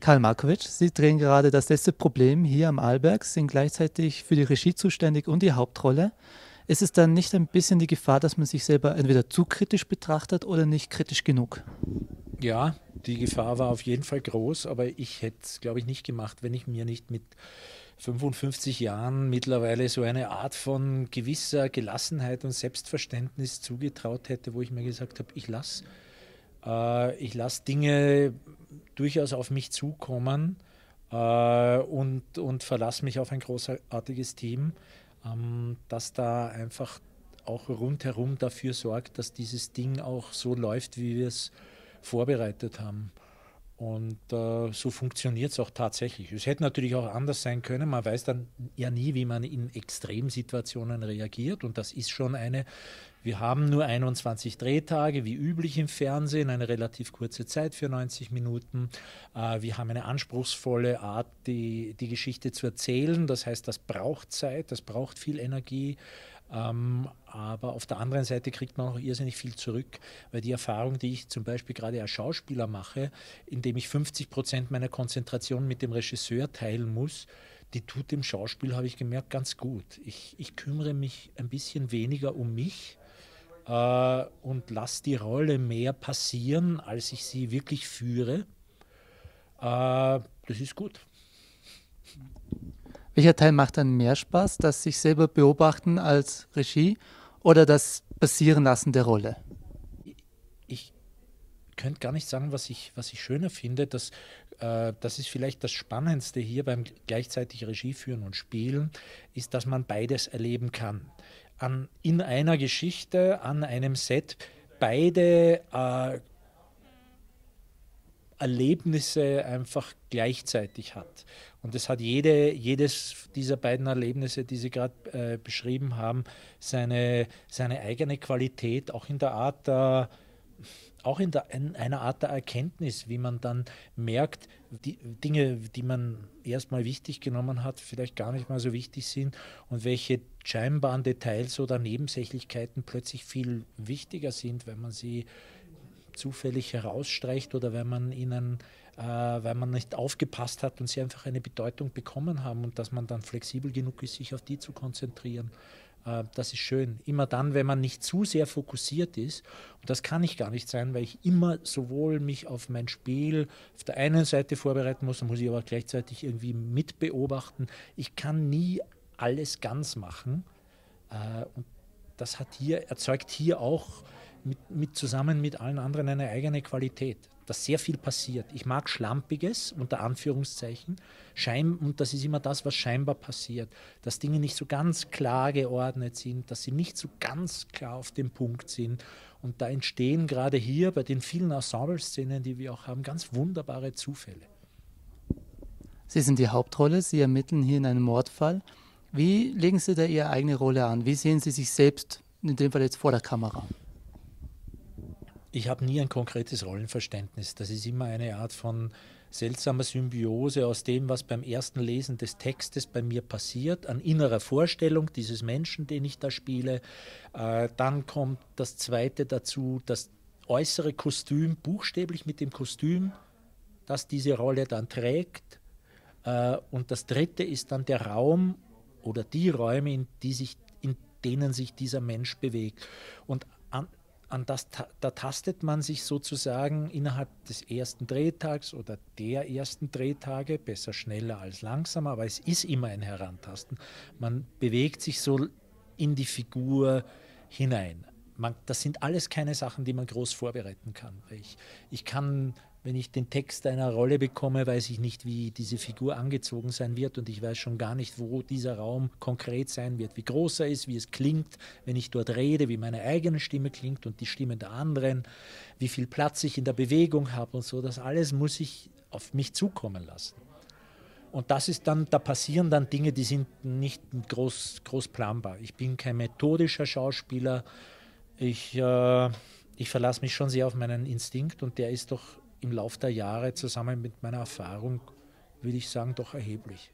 Karl Markovic, Sie drehen gerade das letzte Problem hier am Arlberg, sind gleichzeitig für die Regie zuständig und die Hauptrolle. Ist es dann nicht ein bisschen die Gefahr, dass man sich selber entweder zu kritisch betrachtet oder nicht kritisch genug? Ja, die Gefahr war auf jeden Fall groß, aber ich hätte es, glaube ich, nicht gemacht, wenn ich mir nicht mit 55 Jahren mittlerweile so eine Art von gewisser Gelassenheit und Selbstverständnis zugetraut hätte, wo ich mir gesagt habe, ich lasse äh, ich lass Dinge durchaus auf mich zukommen äh, und, und verlasse mich auf ein großartiges Team, ähm, das da einfach auch rundherum dafür sorgt, dass dieses Ding auch so läuft, wie wir es vorbereitet haben. Und äh, so funktioniert es auch tatsächlich. Es hätte natürlich auch anders sein können. Man weiß dann ja nie, wie man in Extremsituationen reagiert. Und das ist schon eine. Wir haben nur 21 Drehtage, wie üblich im Fernsehen, eine relativ kurze Zeit für 90 Minuten. Äh, wir haben eine anspruchsvolle Art, die, die Geschichte zu erzählen. Das heißt, das braucht Zeit, das braucht viel Energie. Ähm, aber auf der anderen Seite kriegt man auch irrsinnig viel zurück, weil die Erfahrung, die ich zum Beispiel gerade als Schauspieler mache, indem ich 50 Prozent meiner Konzentration mit dem Regisseur teilen muss, die tut dem Schauspiel, habe ich gemerkt, ganz gut. Ich, ich kümmere mich ein bisschen weniger um mich äh, und lasse die Rolle mehr passieren, als ich sie wirklich führe. Äh, das ist gut. Welcher Teil macht dann mehr Spaß, das sich selber beobachten als Regie oder das Passieren lassen der Rolle? Ich könnte gar nicht sagen, was ich, was ich schöner finde. Das, äh, das ist vielleicht das Spannendste hier beim gleichzeitig Regie führen und Spielen, ist, dass man beides erleben kann. An, in einer Geschichte, an einem Set, beide äh, Erlebnisse einfach gleichzeitig hat. Und es hat jede, jedes dieser beiden Erlebnisse, die Sie gerade äh, beschrieben haben, seine, seine eigene Qualität, auch in der Art der, auch in, der, in einer Art der Erkenntnis, wie man dann merkt, die Dinge, die man erstmal wichtig genommen hat, vielleicht gar nicht mal so wichtig sind und welche scheinbaren Details oder Nebensächlichkeiten plötzlich viel wichtiger sind, wenn man sie zufällig herausstreicht oder wenn man ihnen, äh, weil man nicht aufgepasst hat und sie einfach eine Bedeutung bekommen haben und dass man dann flexibel genug ist, sich auf die zu konzentrieren. Äh, das ist schön. Immer dann, wenn man nicht zu sehr fokussiert ist, und das kann ich gar nicht sein, weil ich immer sowohl mich auf mein Spiel auf der einen Seite vorbereiten muss, dann muss ich aber gleichzeitig irgendwie mitbeobachten. Ich kann nie alles ganz machen. Äh, und das hat hier, erzeugt hier auch mit, mit, zusammen mit allen anderen eine eigene Qualität, dass sehr viel passiert. Ich mag Schlampiges, unter Anführungszeichen, Schein, und das ist immer das, was scheinbar passiert, dass Dinge nicht so ganz klar geordnet sind, dass sie nicht so ganz klar auf dem Punkt sind. Und da entstehen gerade hier bei den vielen Ensemble-Szenen, die wir auch haben, ganz wunderbare Zufälle. Sie sind die Hauptrolle, Sie ermitteln hier in einem Mordfall. Wie legen Sie da Ihre eigene Rolle an? Wie sehen Sie sich selbst, in dem Fall jetzt vor der Kamera? Ich habe nie ein konkretes Rollenverständnis. Das ist immer eine Art von seltsamer Symbiose aus dem, was beim ersten Lesen des Textes bei mir passiert, an innerer Vorstellung dieses Menschen, den ich da spiele. Äh, dann kommt das Zweite dazu, das äußere Kostüm, buchstäblich mit dem Kostüm, das diese Rolle dann trägt. Äh, und das Dritte ist dann der Raum oder die Räume, in, die sich, in denen sich dieser Mensch bewegt. Und an, an das, da tastet man sich sozusagen innerhalb des ersten Drehtags oder der ersten Drehtage, besser schneller als langsamer, aber es ist immer ein Herantasten. Man bewegt sich so in die Figur hinein. Man, das sind alles keine Sachen, die man groß vorbereiten kann. Ich, ich kann wenn ich den Text einer Rolle bekomme, weiß ich nicht, wie diese Figur angezogen sein wird und ich weiß schon gar nicht, wo dieser Raum konkret sein wird, wie groß er ist, wie es klingt, wenn ich dort rede, wie meine eigene Stimme klingt und die Stimme der anderen, wie viel Platz ich in der Bewegung habe und so. Das alles muss ich auf mich zukommen lassen. Und das ist dann, da passieren dann Dinge, die sind nicht groß, groß planbar. Ich bin kein methodischer Schauspieler. Ich, äh, ich verlasse mich schon sehr auf meinen Instinkt und der ist doch im Laufe der Jahre zusammen mit meiner Erfahrung, würde ich sagen, doch erheblich.